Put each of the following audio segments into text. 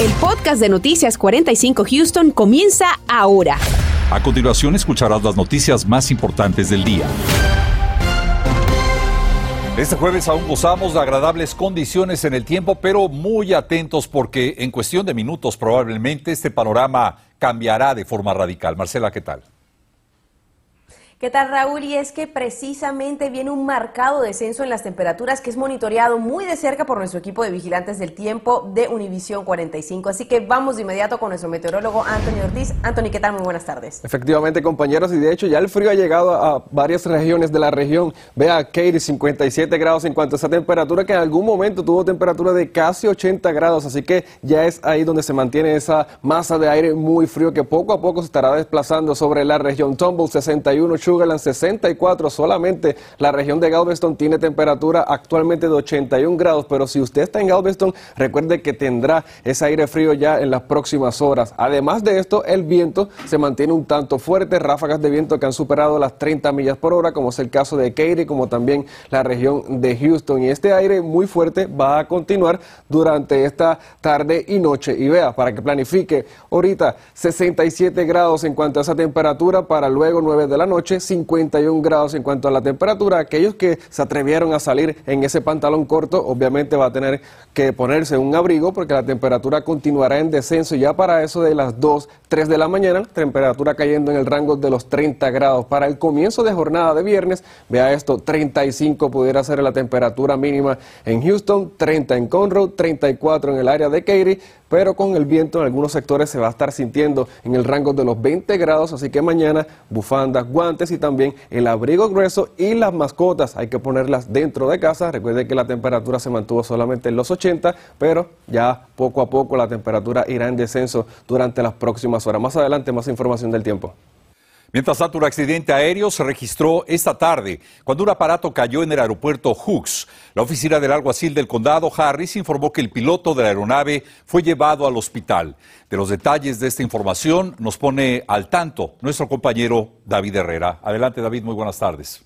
El podcast de Noticias 45 Houston comienza ahora. A continuación escucharás las noticias más importantes del día. Este jueves aún gozamos de agradables condiciones en el tiempo, pero muy atentos porque en cuestión de minutos probablemente este panorama cambiará de forma radical. Marcela, ¿qué tal? ¿Qué tal Raúl? Y es que precisamente viene un marcado descenso en las temperaturas que es monitoreado muy de cerca por nuestro equipo de vigilantes del tiempo de Univisión 45. Así que vamos de inmediato con nuestro meteorólogo Anthony Ortiz. Anthony, ¿qué tal? Muy buenas tardes. Efectivamente, compañeros, y de hecho ya el frío ha llegado a varias regiones de la región. Vea, Katy, 57 grados en cuanto a esa temperatura que en algún momento tuvo temperatura de casi 80 grados, así que ya es ahí donde se mantiene esa masa de aire muy frío que poco a poco se estará desplazando sobre la región. Tumble 61, Sugarland 64, solamente la región de Galveston tiene temperatura actualmente de 81 grados, pero si usted está en Galveston, recuerde que tendrá ese aire frío ya en las próximas horas. Además de esto, el viento se mantiene un tanto fuerte, ráfagas de viento que han superado las 30 millas por hora, como es el caso de Katy, como también la región de Houston. Y este aire muy fuerte va a continuar durante esta tarde y noche. Y vea, para que planifique, ahorita 67 grados en cuanto a esa temperatura, para luego 9 de la noche, 51 grados en cuanto a la temperatura. Aquellos que se atrevieron a salir en ese pantalón corto, obviamente va a tener que ponerse un abrigo porque la temperatura continuará en descenso ya para eso de las 2, 3 de la mañana, temperatura cayendo en el rango de los 30 grados. Para el comienzo de jornada de viernes, vea esto, 35 pudiera ser la temperatura mínima en Houston, 30 en Conroe, 34 en el área de Katy, pero con el viento en algunos sectores se va a estar sintiendo en el rango de los 20 grados, así que mañana bufandas, guantes y también el abrigo grueso y las mascotas hay que ponerlas dentro de casa. Recuerde que la temperatura se mantuvo solamente en los 80, pero ya poco a poco la temperatura irá en descenso durante las próximas horas. Más adelante más información del tiempo. Mientras tanto, un accidente aéreo se registró esta tarde cuando un aparato cayó en el aeropuerto Hooks. La oficina del alguacil del condado Harris informó que el piloto de la aeronave fue llevado al hospital. De los detalles de esta información nos pone al tanto nuestro compañero David Herrera. Adelante David, muy buenas tardes.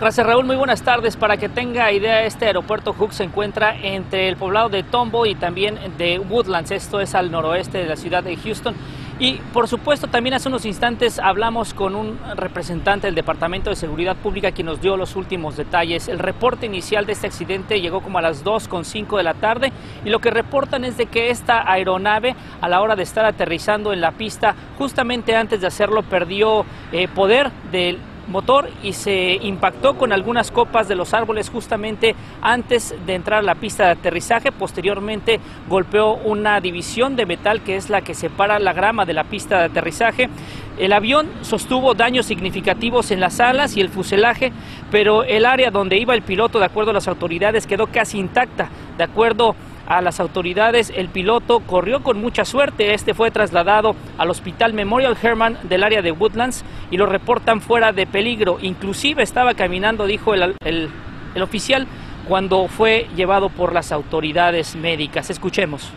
Gracias Raúl, muy buenas tardes. Para que tenga idea, este aeropuerto Hooks se encuentra entre el poblado de Tombo y también de Woodlands. Esto es al noroeste de la ciudad de Houston. Y por supuesto, también hace unos instantes hablamos con un representante del Departamento de Seguridad Pública quien nos dio los últimos detalles. El reporte inicial de este accidente llegó como a las 2.05 de la tarde y lo que reportan es de que esta aeronave a la hora de estar aterrizando en la pista, justamente antes de hacerlo, perdió eh, poder del motor y se impactó con algunas copas de los árboles justamente antes de entrar a la pista de aterrizaje. Posteriormente golpeó una división de metal que es la que separa la grama de la pista de aterrizaje. El avión sostuvo daños significativos en las alas y el fuselaje, pero el área donde iba el piloto, de acuerdo a las autoridades, quedó casi intacta. De acuerdo a las autoridades, el piloto corrió con mucha suerte. Este fue trasladado al Hospital Memorial Herman del área de Woodlands y lo reportan fuera de peligro. Inclusive estaba caminando, dijo el, el, el oficial, cuando fue llevado por las autoridades médicas. Escuchemos.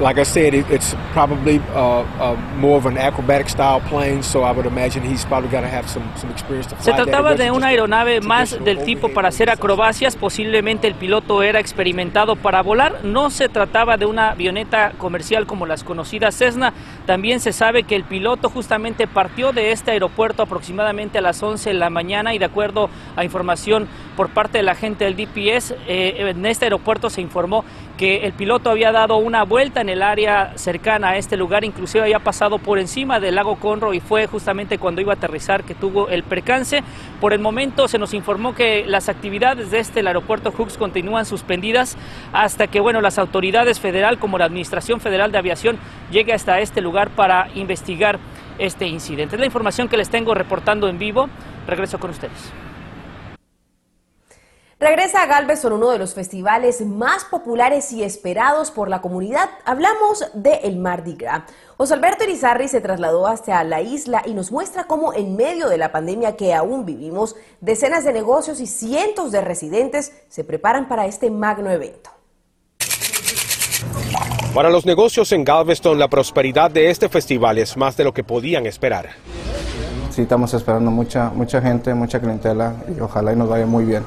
Like I said, it, it's probably uh, uh, more of an acrobatic style plane, so I would imagine he's probably going to have some, some experience to fly Se trataba de una aeronave más del tipo para hacer acrobacias, posiblemente el piloto era experimentado para volar, no se trataba de una avioneta comercial como las conocidas Cessna, también se sabe que el piloto justamente partió de este aeropuerto aproximadamente a las 11 de la mañana y de acuerdo a información por parte de la gente del DPS, eh, en este aeropuerto se informó que el piloto había dado una vuelta en el área cercana a este lugar, inclusive había pasado por encima del lago Conroe y fue justamente cuando iba a aterrizar que tuvo el percance. Por el momento se nos informó que las actividades de este aeropuerto Hooks continúan suspendidas hasta que bueno las autoridades federal como la Administración Federal de Aviación llegue hasta este lugar para investigar este incidente. Es la información que les tengo reportando en vivo. Regreso con ustedes. Regresa a Galveston uno de los festivales más populares y esperados por la comunidad. Hablamos de el Mardi Gras. José Alberto Irizarry se trasladó hasta la isla y nos muestra cómo en medio de la pandemia que aún vivimos, decenas de negocios y cientos de residentes se preparan para este magno evento. Para los negocios en Galveston, la prosperidad de este festival es más de lo que podían esperar. Sí, estamos esperando mucha, mucha gente, mucha clientela y ojalá y nos vaya muy bien.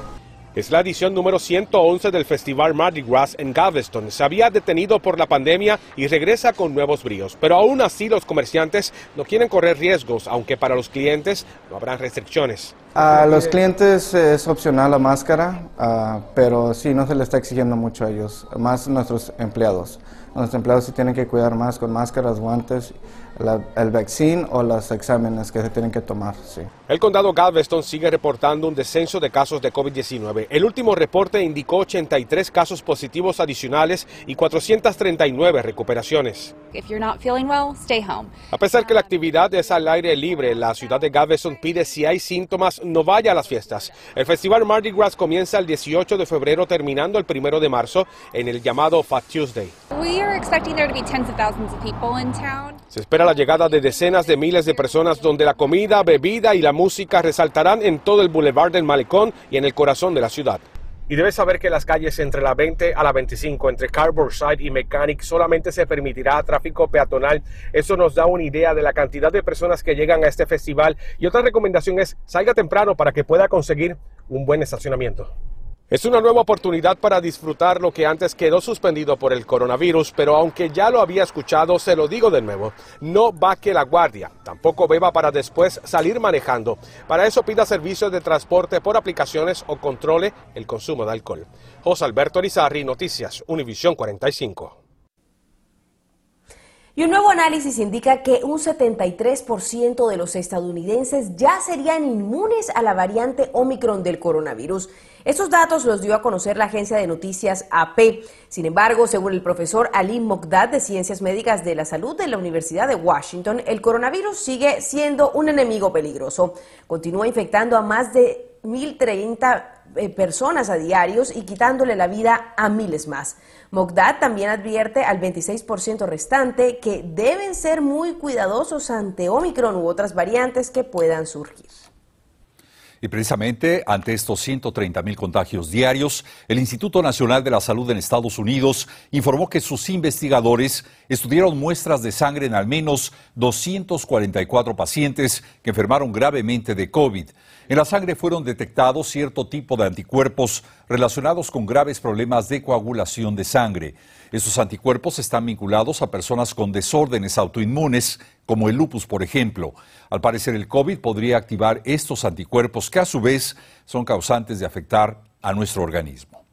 Es la edición número 111 del Festival Mardi Gras en Galveston. Se había detenido por la pandemia y regresa con nuevos bríos. Pero aún así los comerciantes no quieren correr riesgos, aunque para los clientes no habrá restricciones. A los clientes es opcional la máscara, uh, pero sí, no se le está exigiendo mucho a ellos, más nuestros empleados. Nuestros empleados sí tienen que cuidar más con máscaras, guantes la, el vaccine o los exámenes que se tienen que tomar. Sí. El condado Galveston sigue reportando un descenso de casos de COVID-19. El último reporte indicó 83 casos positivos adicionales y 439 recuperaciones. If you're not feeling well, stay home. A pesar que la actividad es al aire libre, la ciudad de Galveston pide si hay síntomas no vaya a las fiestas. El festival Mardi Gras comienza el 18 de febrero terminando el 1 de marzo en el llamado Fat Tuesday. We Se espera la llegada de decenas de miles de personas donde la comida, bebida y la música resaltarán en todo el Boulevard del Malecón y en el corazón de la ciudad. Y debes saber que las calles entre la 20 a la 25, entre Cardboard Side y Mechanic, solamente se permitirá tráfico peatonal. Eso nos da una idea de la cantidad de personas que llegan a este festival. Y otra recomendación es salga temprano para que pueda conseguir un buen estacionamiento. Es una nueva oportunidad para disfrutar lo que antes quedó suspendido por el coronavirus, pero aunque ya lo había escuchado, se lo digo de nuevo, no baque la guardia, tampoco beba para después salir manejando. Para eso pida servicios de transporte por aplicaciones o controle el consumo de alcohol. José Alberto Rizarri, Noticias, Univisión 45. Y un nuevo análisis indica que un 73% de los estadounidenses ya serían inmunes a la variante Omicron del coronavirus. Estos datos los dio a conocer la agencia de noticias AP. Sin embargo, según el profesor Ali Mogdad de Ciencias Médicas de la Salud de la Universidad de Washington, el coronavirus sigue siendo un enemigo peligroso. Continúa infectando a más de 1.030 eh, personas a diarios y quitándole la vida a miles más. Mogdad también advierte al 26% restante que deben ser muy cuidadosos ante Omicron u otras variantes que puedan surgir. Y precisamente ante estos 130 mil contagios diarios, el Instituto Nacional de la Salud en Estados Unidos informó que sus investigadores estudiaron muestras de sangre en al menos 244 pacientes que enfermaron gravemente de COVID. En la sangre fueron detectados cierto tipo de anticuerpos relacionados con graves problemas de coagulación de sangre. Esos anticuerpos están vinculados a personas con desórdenes autoinmunes, como el lupus, por ejemplo. Al parecer, el COVID podría activar estos anticuerpos que a su vez son causantes de afectar a nuestro organismo.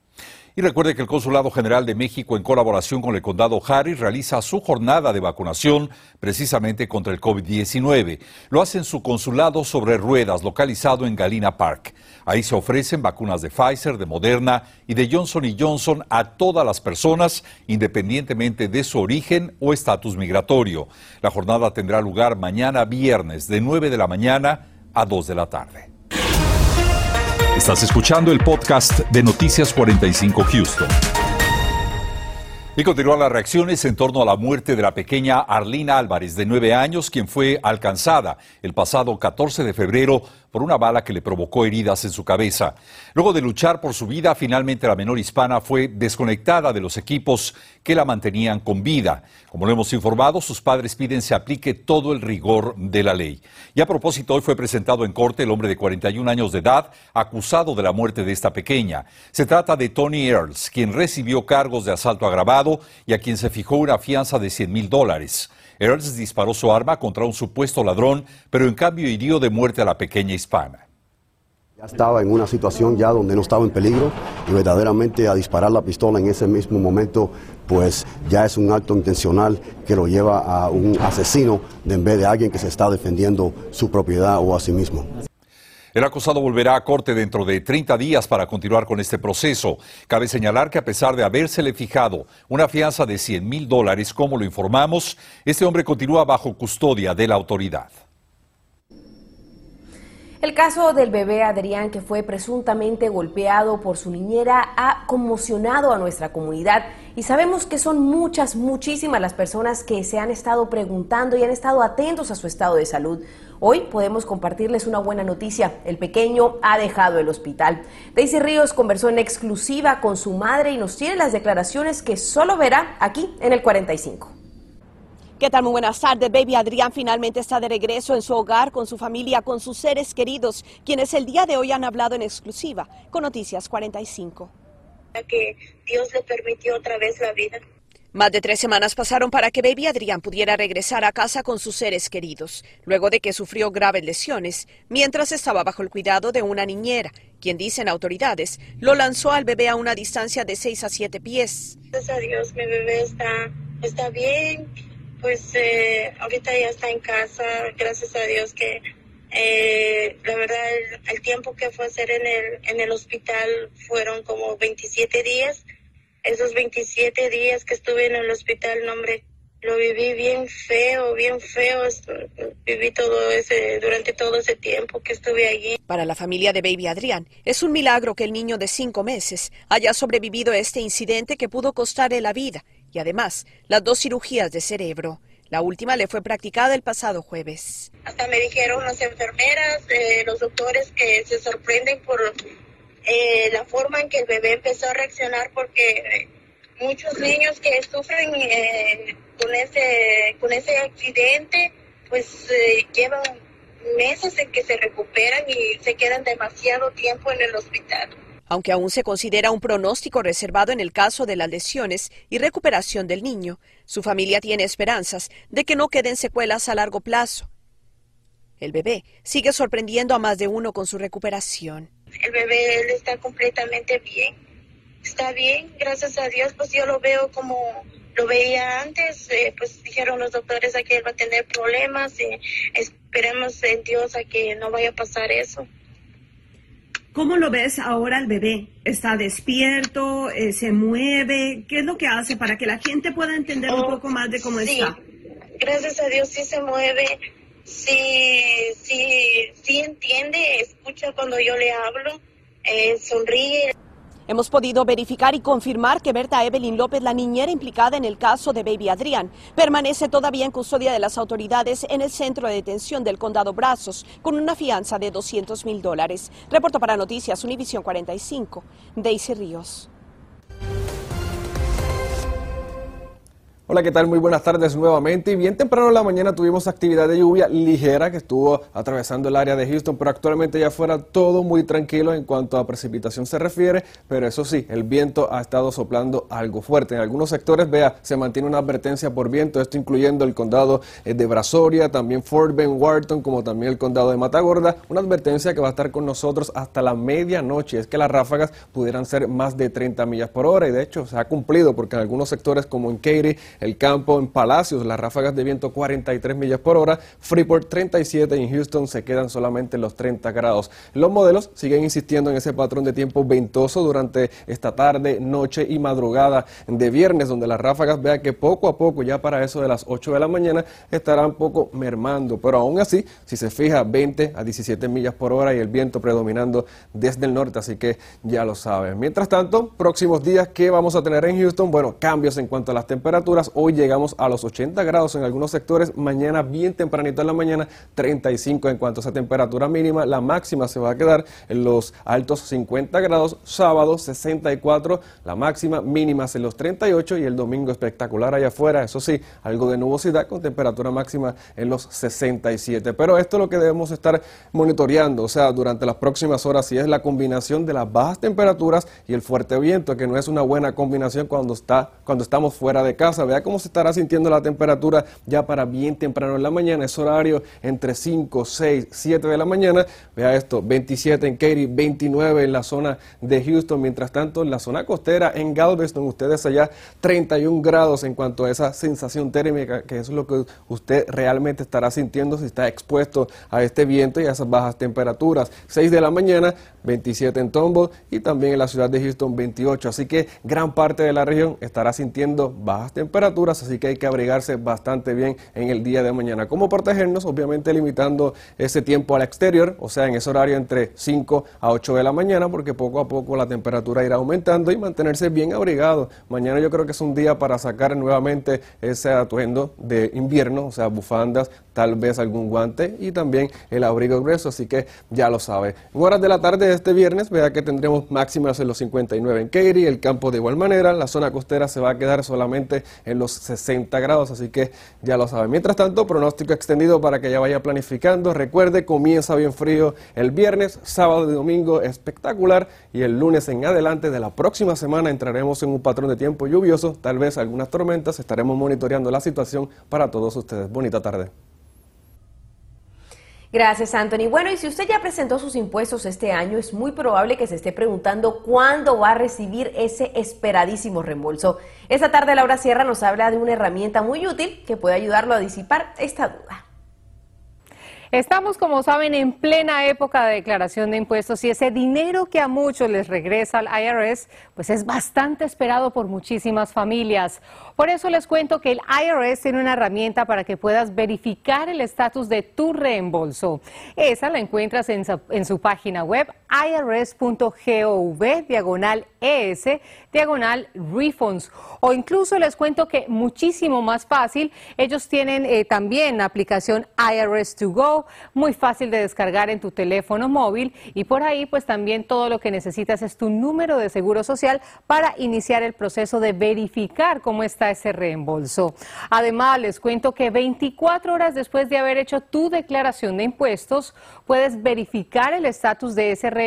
Y recuerde que el Consulado General de México, en colaboración con el Condado Harris, realiza su jornada de vacunación precisamente contra el COVID-19. Lo hace en su consulado sobre ruedas, localizado en Galina Park. Ahí se ofrecen vacunas de Pfizer, de Moderna y de Johnson Johnson a todas las personas, independientemente de su origen o estatus migratorio. La jornada tendrá lugar mañana viernes, de 9 de la mañana a 2 de la tarde. Estás escuchando el podcast de Noticias 45 Houston. Y continúan las reacciones en torno a la muerte de la pequeña Arlina Álvarez, de nueve años, quien fue alcanzada el pasado 14 de febrero por una bala que le provocó heridas en su cabeza. Luego de luchar por su vida, finalmente la menor hispana fue desconectada de los equipos que la mantenían con vida. Como lo hemos informado, sus padres piden se aplique todo el rigor de la ley. Y a propósito, hoy fue presentado en corte el hombre de 41 años de edad acusado de la muerte de esta pequeña. Se trata de Tony Earls, quien recibió cargos de asalto agravado y a quien se fijó una fianza de 100 mil dólares. Earls disparó su arma contra un supuesto ladrón, pero en cambio hirió de muerte a la pequeña hispana. Ya estaba en una situación ya donde no estaba en peligro y verdaderamente a disparar la pistola en ese mismo momento, pues ya es un acto intencional que lo lleva a un asesino en vez de alguien que se está defendiendo su propiedad o a sí mismo. El acusado volverá a corte dentro de 30 días para continuar con este proceso. Cabe señalar que a pesar de habérsele fijado una fianza de 100 mil dólares, como lo informamos, este hombre continúa bajo custodia de la autoridad. El caso del bebé Adrián, que fue presuntamente golpeado por su niñera, ha conmocionado a nuestra comunidad y sabemos que son muchas, muchísimas las personas que se han estado preguntando y han estado atentos a su estado de salud. Hoy podemos compartirles una buena noticia. El pequeño ha dejado el hospital. Daisy Ríos conversó en exclusiva con su madre y nos tiene las declaraciones que solo verá aquí en el 45. ¿Qué tal? Muy buenas tardes. Baby Adrián finalmente está de regreso en su hogar con su familia, con sus seres queridos, quienes el día de hoy han hablado en exclusiva con Noticias 45. Que Dios le permitió otra vez la vida. Más de tres semanas pasaron para que Baby Adrián pudiera regresar a casa con sus seres queridos, luego de que sufrió graves lesiones, mientras estaba bajo el cuidado de una niñera, quien dicen autoridades, lo lanzó al bebé a una distancia de 6 a 7 pies. Gracias a Dios, mi bebé está, está bien, pues eh, ahorita ya está en casa, gracias a Dios que eh, la verdad el, el, tiempo que fue a hacer en el, en el hospital fueron como 27 días esos 27 días que estuve en el hospital, no, hombre, lo viví bien feo, bien feo. Viví todo ese, durante todo ese tiempo que estuve allí. Para la familia de Baby Adrián, es un milagro que el niño de cinco meses haya sobrevivido a este incidente que pudo costarle la vida y además las dos cirugías de cerebro. La última le fue practicada el pasado jueves. Hasta me dijeron las enfermeras, eh, los doctores que se sorprenden por eh, la forma en que el bebé empezó a reaccionar porque muchos niños que sufren eh, con ese con ese accidente pues eh, llevan meses en que se recuperan y se quedan demasiado tiempo en el hospital. Aunque aún se considera un pronóstico reservado en el caso de las lesiones y recuperación del niño, su familia tiene esperanzas de que no queden secuelas a largo plazo. El bebé sigue sorprendiendo a más de uno con su recuperación el bebé él está completamente bien. Está bien, gracias a Dios, pues yo lo veo como lo veía antes, eh, pues dijeron los doctores a que él va a tener problemas y esperemos en Dios a que no vaya a pasar eso. ¿Cómo lo ves ahora el bebé? ¿Está despierto? Eh, ¿Se mueve? ¿Qué es lo que hace para que la gente pueda entender un oh, poco más de cómo sí. está? Gracias a Dios sí se mueve sí, sí, sí entiende, escucha cuando yo le hablo, eh, sonríe. Hemos podido verificar y confirmar que Berta Evelyn López, la niñera implicada en el caso de Baby Adrián, permanece todavía en custodia de las autoridades en el centro de detención del condado Brazos con una fianza de 200 mil dólares. Reporto para Noticias Univisión 45, Daisy Ríos. Hola, ¿qué tal? Muy buenas tardes nuevamente. Y bien temprano en la mañana tuvimos actividad de lluvia ligera que estuvo atravesando el área de Houston, pero actualmente ya fuera todo muy tranquilo en cuanto a precipitación se refiere. Pero eso sí, el viento ha estado soplando algo fuerte. En algunos sectores, vea, se mantiene una advertencia por viento, esto incluyendo el condado eh, de Brazoria, también Fort Bend, Wharton, como también el condado de Matagorda. Una advertencia que va a estar con nosotros hasta la medianoche. Es que las ráfagas pudieran ser más de 30 millas por hora y de hecho se ha cumplido porque en algunos sectores como en Katy, el campo en Palacios, las ráfagas de viento 43 millas por hora, Freeport 37 y en Houston se quedan solamente los 30 grados. Los modelos siguen insistiendo en ese patrón de tiempo ventoso durante esta tarde, noche y madrugada de viernes, donde las ráfagas vea que poco a poco, ya para eso de las 8 de la mañana, estarán poco mermando, pero aún así, si se fija, 20 a 17 millas por hora y el viento predominando desde el norte, así que ya lo saben. Mientras tanto, próximos días, ¿qué vamos a tener en Houston? Bueno, cambios en cuanto a las temperaturas. Hoy llegamos a los 80 grados en algunos sectores, mañana bien tempranito en la mañana 35 en cuanto a esa temperatura mínima, la máxima se va a quedar en los altos 50 grados, sábado 64, la máxima mínima en los 38 y el domingo espectacular allá afuera, eso sí, algo de nubosidad con temperatura máxima en los 67, pero esto es lo que debemos estar monitoreando, o sea, durante las próximas horas si es la combinación de las bajas temperaturas y el fuerte viento, que no es una buena combinación cuando está cuando estamos fuera de casa, vea cómo se estará sintiendo la temperatura ya para bien temprano en la mañana. Es horario entre 5, 6, 7 de la mañana. Vea esto, 27 en Katy, 29 en la zona de Houston. Mientras tanto, en la zona costera, en Galveston, ustedes allá 31 grados en cuanto a esa sensación térmica, que es lo que usted realmente estará sintiendo si está expuesto a este viento y a esas bajas temperaturas. 6 de la mañana, 27 en Tombo y también en la ciudad de Houston 28. Así que gran parte de la región estará sintiendo bajas temperaturas así que hay que abrigarse bastante bien en el día de mañana. ¿Cómo protegernos? Obviamente limitando ese tiempo al exterior, o sea, en ese horario entre 5 a 8 de la mañana, porque poco a poco la temperatura irá aumentando y mantenerse bien abrigado. Mañana yo creo que es un día para sacar nuevamente ese atuendo de invierno, o sea, bufandas, tal vez algún guante y también el abrigo grueso, así que ya lo sabe. En horas de la tarde de este viernes, vea que tendremos máximas en los 59 en Katy, el campo de igual manera, la zona costera se va a quedar solamente en los 60 grados, así que ya lo saben. Mientras tanto, pronóstico extendido para que ya vaya planificando. Recuerde, comienza bien frío el viernes, sábado y domingo espectacular y el lunes en adelante de la próxima semana entraremos en un patrón de tiempo lluvioso, tal vez algunas tormentas, estaremos monitoreando la situación para todos ustedes. Bonita tarde. Gracias, Anthony. Bueno, y si usted ya presentó sus impuestos este año, es muy probable que se esté preguntando cuándo va a recibir ese esperadísimo reembolso. Esta tarde Laura Sierra nos habla de una herramienta muy útil que puede ayudarlo a disipar esta duda. Estamos, como saben, en plena época de declaración de impuestos y ese dinero que a muchos les regresa al IRS, pues es bastante esperado por muchísimas familias. Por eso les cuento que el IRS tiene una herramienta para que puedas verificar el estatus de tu reembolso. Esa la encuentras en su, página web irs.gov diagonal ES diagonal refunds. O incluso les cuento que muchísimo más fácil, ellos tienen eh, también la aplicación IRS to go, muy fácil de descargar en tu teléfono móvil y por ahí pues también todo lo que necesitas es tu número de seguro social para iniciar el proceso de verificar cómo está ese reembolso. Además, les cuento que 24 horas después de haber hecho tu declaración de impuestos, puedes verificar el estatus de ese reembolso.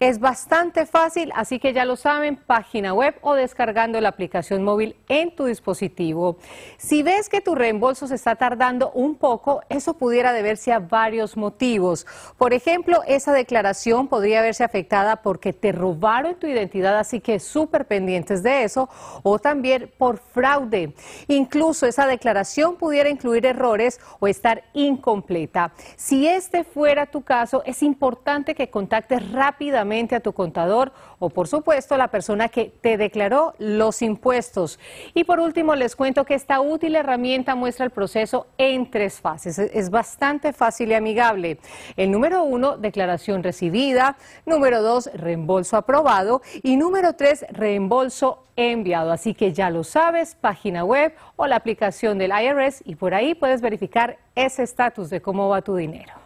Es bastante fácil, así que ya lo saben, página web o descargando la aplicación móvil en tu dispositivo. Si ves que tu reembolso se está tardando un poco, eso pudiera deberse a varios motivos. Por ejemplo, esa declaración podría verse afectada porque te robaron tu identidad, así que súper pendientes de eso, o también por fraude. Incluso esa declaración pudiera incluir errores o estar incompleta. Si este fuera tu caso, es importante que contactes rápidamente a tu contador o por supuesto la persona que te declaró los impuestos. Y por último les cuento que esta útil herramienta muestra el proceso en tres fases. Es bastante fácil y amigable. El número uno, declaración recibida. Número dos, reembolso aprobado. Y número tres, reembolso enviado. Así que ya lo sabes, página web o la aplicación del IRS y por ahí puedes verificar ese estatus de cómo va tu dinero.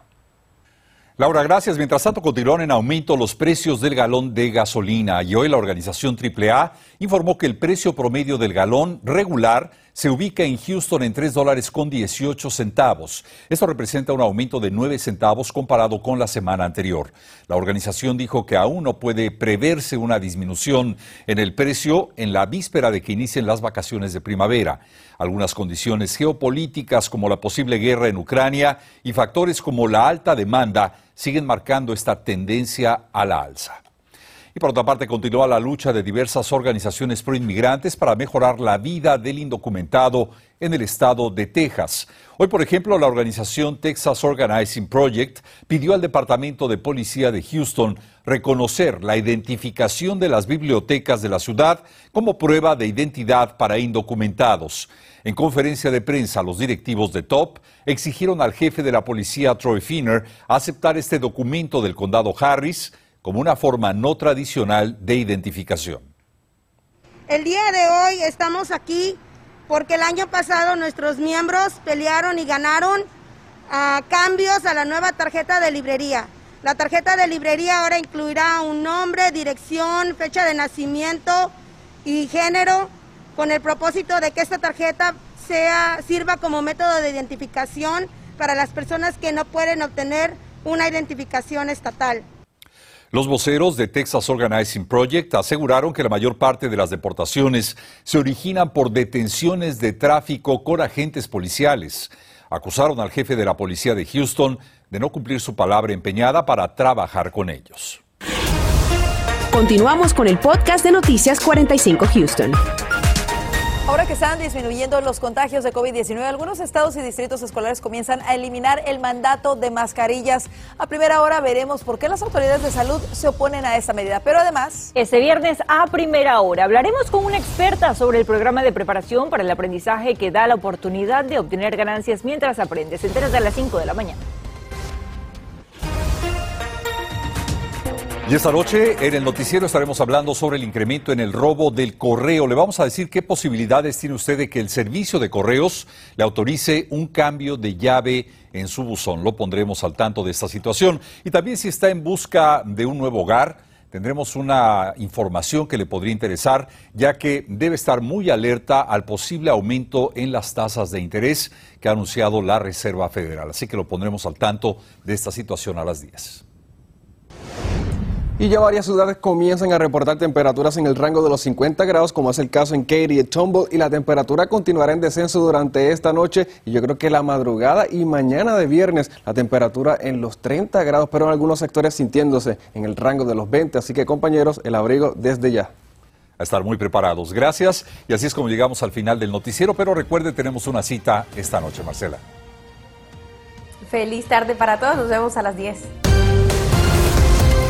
Laura, gracias. Mientras tanto, continúan en aumento los precios del galón de gasolina y hoy la organización AAA informó que el precio promedio del galón regular se ubica en Houston en 3 dólares con 18 centavos. Esto representa un aumento de 9 centavos comparado con la semana anterior. La organización dijo que aún no puede preverse una disminución en el precio en la víspera de que inicien las vacaciones de primavera. Algunas condiciones geopolíticas como la posible guerra en Ucrania y factores como la alta demanda siguen marcando esta tendencia a la alza. Por otra parte, continúa la lucha de diversas organizaciones pro-inmigrantes para mejorar la vida del indocumentado en el estado de Texas. Hoy, por ejemplo, la organización Texas Organizing Project pidió al Departamento de Policía de Houston reconocer la identificación de las bibliotecas de la ciudad como prueba de identidad para indocumentados. En conferencia de prensa, los directivos de TOP exigieron al jefe de la policía, Troy Finner, aceptar este documento del condado Harris como una forma no tradicional de identificación. El día de hoy estamos aquí porque el año pasado nuestros miembros pelearon y ganaron ah, cambios a la nueva tarjeta de librería. La tarjeta de librería ahora incluirá un nombre, dirección, fecha de nacimiento y género con el propósito de que esta tarjeta sea, sirva como método de identificación para las personas que no pueden obtener una identificación estatal. Los voceros de Texas Organizing Project aseguraron que la mayor parte de las deportaciones se originan por detenciones de tráfico con agentes policiales. Acusaron al jefe de la policía de Houston de no cumplir su palabra empeñada para trabajar con ellos. Continuamos con el podcast de Noticias 45 Houston. Ahora que están disminuyendo los contagios de COVID-19, algunos estados y distritos escolares comienzan a eliminar el mandato de mascarillas. A primera hora veremos por qué las autoridades de salud se oponen a esta medida. Pero además... Este viernes a primera hora hablaremos con una experta sobre el programa de preparación para el aprendizaje que da la oportunidad de obtener ganancias mientras aprendes. Enteras a las 5 de la mañana. Y esta noche en el noticiero estaremos hablando sobre el incremento en el robo del correo. Le vamos a decir qué posibilidades tiene usted de que el servicio de correos le autorice un cambio de llave en su buzón. Lo pondremos al tanto de esta situación. Y también si está en busca de un nuevo hogar, tendremos una información que le podría interesar, ya que debe estar muy alerta al posible aumento en las tasas de interés que ha anunciado la Reserva Federal. Así que lo pondremos al tanto de esta situación a las 10. Y ya varias ciudades comienzan a reportar temperaturas en el rango de los 50 grados, como es el caso en Katy y Tumble, y la temperatura continuará en descenso durante esta noche. Y yo creo que la madrugada y mañana de viernes, la temperatura en los 30 grados, pero en algunos sectores sintiéndose en el rango de los 20. Así que, compañeros, el abrigo desde ya a estar muy preparados. Gracias. Y así es como llegamos al final del noticiero, pero recuerde, tenemos una cita esta noche, Marcela. Feliz tarde para todos, nos vemos a las 10.